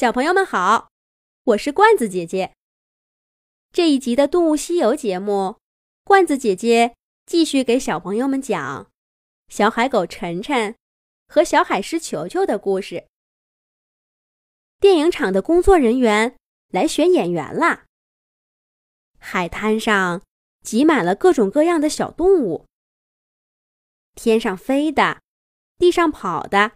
小朋友们好，我是罐子姐姐。这一集的《动物西游》节目，罐子姐姐继续给小朋友们讲小海狗晨晨和小海狮球球的故事。电影厂的工作人员来选演员啦。海滩上挤满了各种各样的小动物，天上飞的，地上跑的，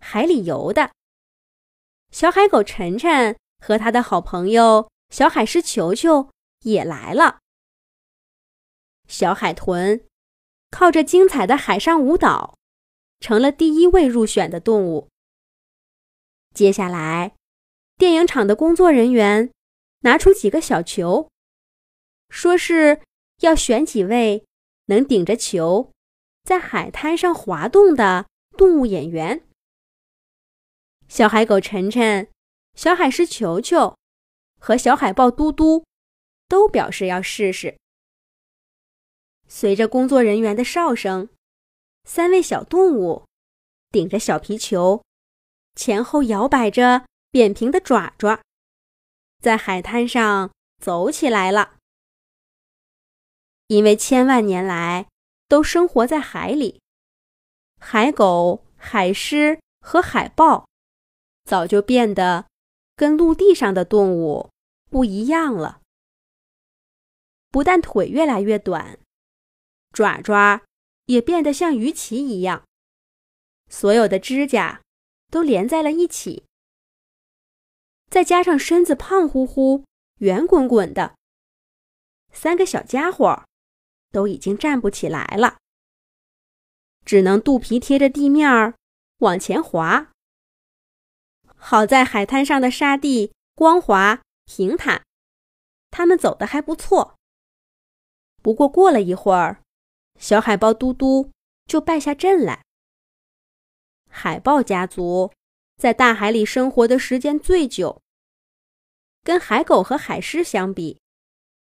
海里游的。小海狗晨晨和他的好朋友小海狮球球也来了。小海豚靠着精彩的海上舞蹈，成了第一位入选的动物。接下来，电影厂的工作人员拿出几个小球，说是要选几位能顶着球在海滩上滑动的动物演员。小海狗晨晨、小海狮球球和小海豹嘟嘟都表示要试试。随着工作人员的哨声，三位小动物顶着小皮球，前后摇摆着扁平的爪爪，在海滩上走起来了。因为千万年来都生活在海里，海狗、海狮和海豹。早就变得跟陆地上的动物不一样了。不但腿越来越短，爪爪也变得像鱼鳍一样，所有的指甲都连在了一起。再加上身子胖乎乎、圆滚滚的，三个小家伙都已经站不起来了，只能肚皮贴着地面儿往前滑。好在海滩上的沙地光滑平坦，他们走的还不错。不过过了一会儿，小海豹嘟嘟就败下阵来。海豹家族在大海里生活的时间最久，跟海狗和海狮相比，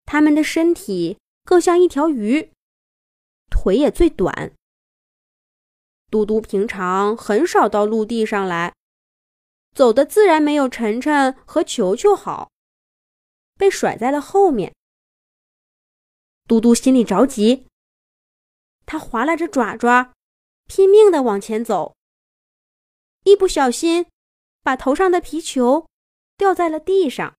它们的身体更像一条鱼，腿也最短。嘟嘟平常很少到陆地上来。走的自然没有晨晨和球球好，被甩在了后面。嘟嘟心里着急，他划拉着爪爪，拼命的往前走。一不小心，把头上的皮球掉在了地上。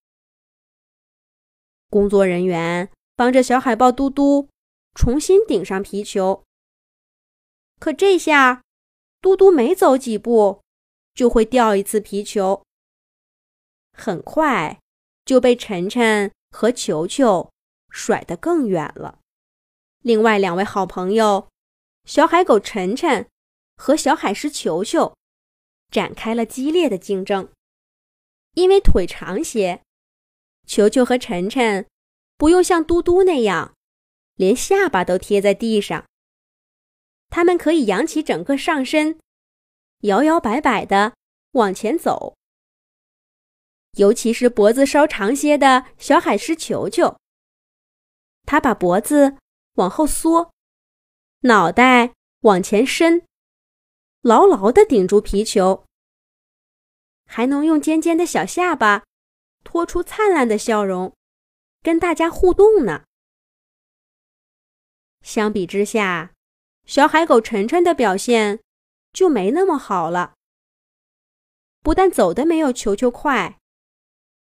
工作人员帮着小海豹嘟嘟重新顶上皮球，可这下，嘟嘟没走几步。就会掉一次皮球，很快就被晨晨和球球甩得更远了。另外两位好朋友小海狗晨晨和小海狮球球展开了激烈的竞争。因为腿长些，球球和晨晨不用像嘟嘟那样连下巴都贴在地上，他们可以扬起整个上身。摇摇摆摆的往前走，尤其是脖子稍长些的小海狮球球，他把脖子往后缩，脑袋往前伸，牢牢的顶住皮球，还能用尖尖的小下巴托出灿烂的笑容，跟大家互动呢。相比之下，小海狗晨晨的表现。就没那么好了。不但走的没有球球快，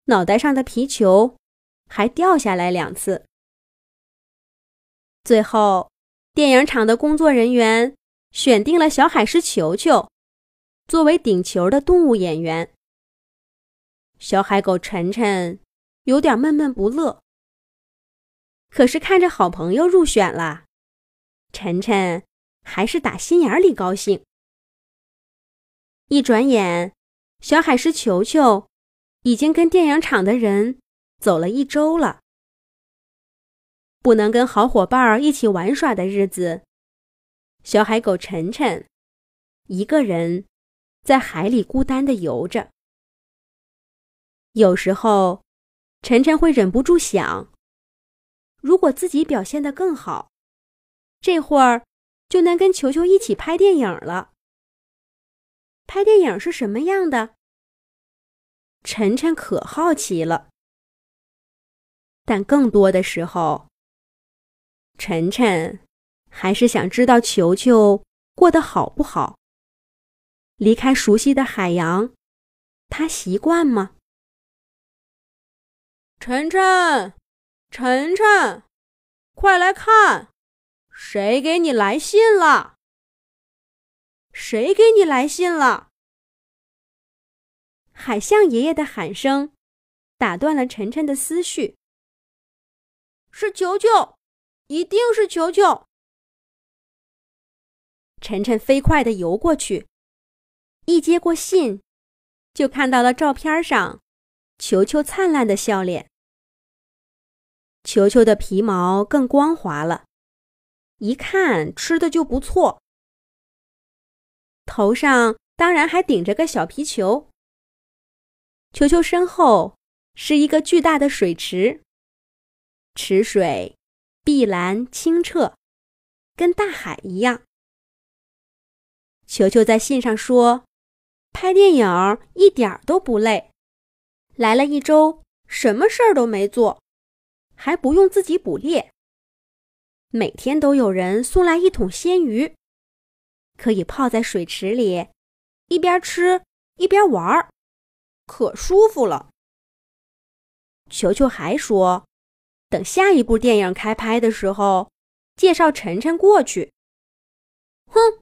脑袋上的皮球还掉下来两次。最后，电影厂的工作人员选定了小海狮球球作为顶球的动物演员。小海狗晨晨有点闷闷不乐，可是看着好朋友入选了，晨晨还是打心眼里高兴。一转眼，小海狮球球已经跟电影厂的人走了一周了。不能跟好伙伴一起玩耍的日子，小海狗晨晨一个人在海里孤单的游着。有时候，晨晨会忍不住想：如果自己表现得更好，这会儿就能跟球球一起拍电影了。拍电影是什么样的？晨晨可好奇了。但更多的时候，晨晨还是想知道球球过得好不好。离开熟悉的海洋，他习惯吗？晨晨，晨晨，快来看，谁给你来信了？谁给你来信了？海象爷爷的喊声打断了晨晨的思绪。是球球，一定是球球。晨晨飞快地游过去，一接过信，就看到了照片上球球灿烂的笑脸。球球的皮毛更光滑了，一看吃的就不错。头上当然还顶着个小皮球。球球身后是一个巨大的水池。池水碧蓝清澈，跟大海一样。球球在信上说：“拍电影一点儿都不累，来了一周什么事儿都没做，还不用自己捕猎。每天都有人送来一桶鲜鱼，可以泡在水池里，一边吃一边玩儿，可舒服了。”球球还说。等下一部电影开拍的时候，介绍晨晨过去。哼，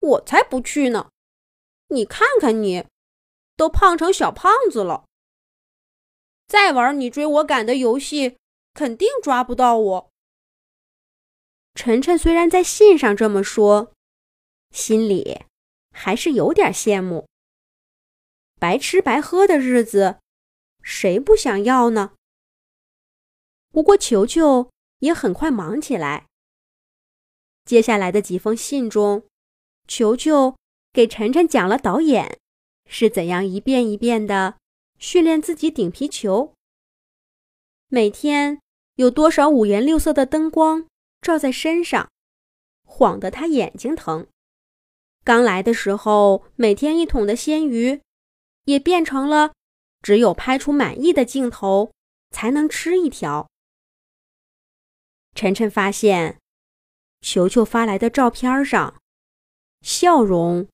我才不去呢！你看看你，都胖成小胖子了。再玩你追我赶的游戏，肯定抓不到我。晨晨虽然在信上这么说，心里还是有点羡慕。白吃白喝的日子，谁不想要呢？不过，球球也很快忙起来。接下来的几封信中，球球给晨晨讲了导演是怎样一遍一遍的训练自己顶皮球。每天有多少五颜六色的灯光照在身上，晃得他眼睛疼。刚来的时候，每天一桶的鲜鱼，也变成了只有拍出满意的镜头才能吃一条。晨晨发现，球球发来的照片上，笑容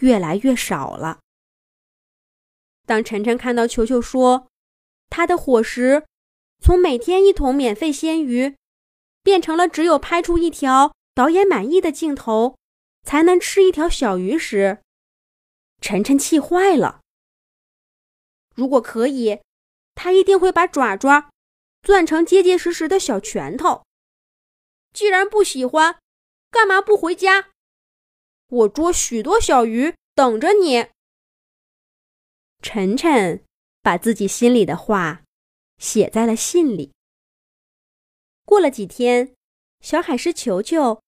越来越少了。当晨晨看到球球说，他的伙食从每天一桶免费鲜鱼，变成了只有拍出一条导演满意的镜头才能吃一条小鱼时，晨晨气坏了。如果可以，他一定会把爪爪攥成结结实实的小拳头。既然不喜欢，干嘛不回家？我捉许多小鱼等着你。晨晨把自己心里的话写在了信里。过了几天，小海狮球球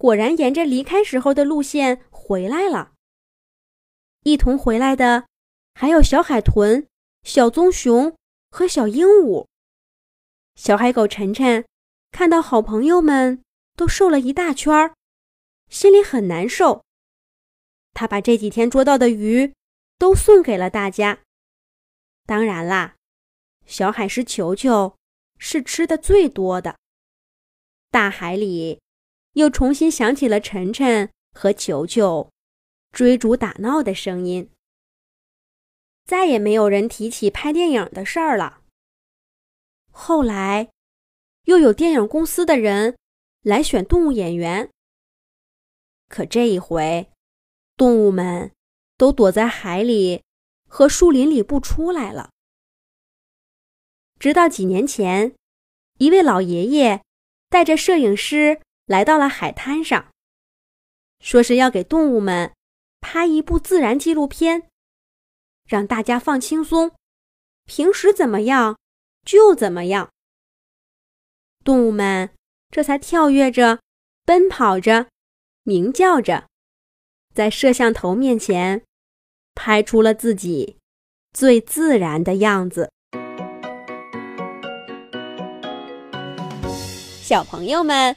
果然沿着离开时候的路线回来了。一同回来的还有小海豚、小棕熊和小鹦鹉。小海狗晨晨。看到好朋友们都瘦了一大圈儿，心里很难受。他把这几天捉到的鱼都送给了大家。当然啦，小海狮球球是吃的最多的。大海里又重新响起了晨晨和球球追逐打闹的声音。再也没有人提起拍电影的事儿了。后来。又有电影公司的人来选动物演员，可这一回，动物们都躲在海里和树林里不出来了。直到几年前，一位老爷爷带着摄影师来到了海滩上，说是要给动物们拍一部自然纪录片，让大家放轻松，平时怎么样就怎么样。动物们这才跳跃着、奔跑着、鸣叫着，在摄像头面前拍出了自己最自然的样子。小朋友们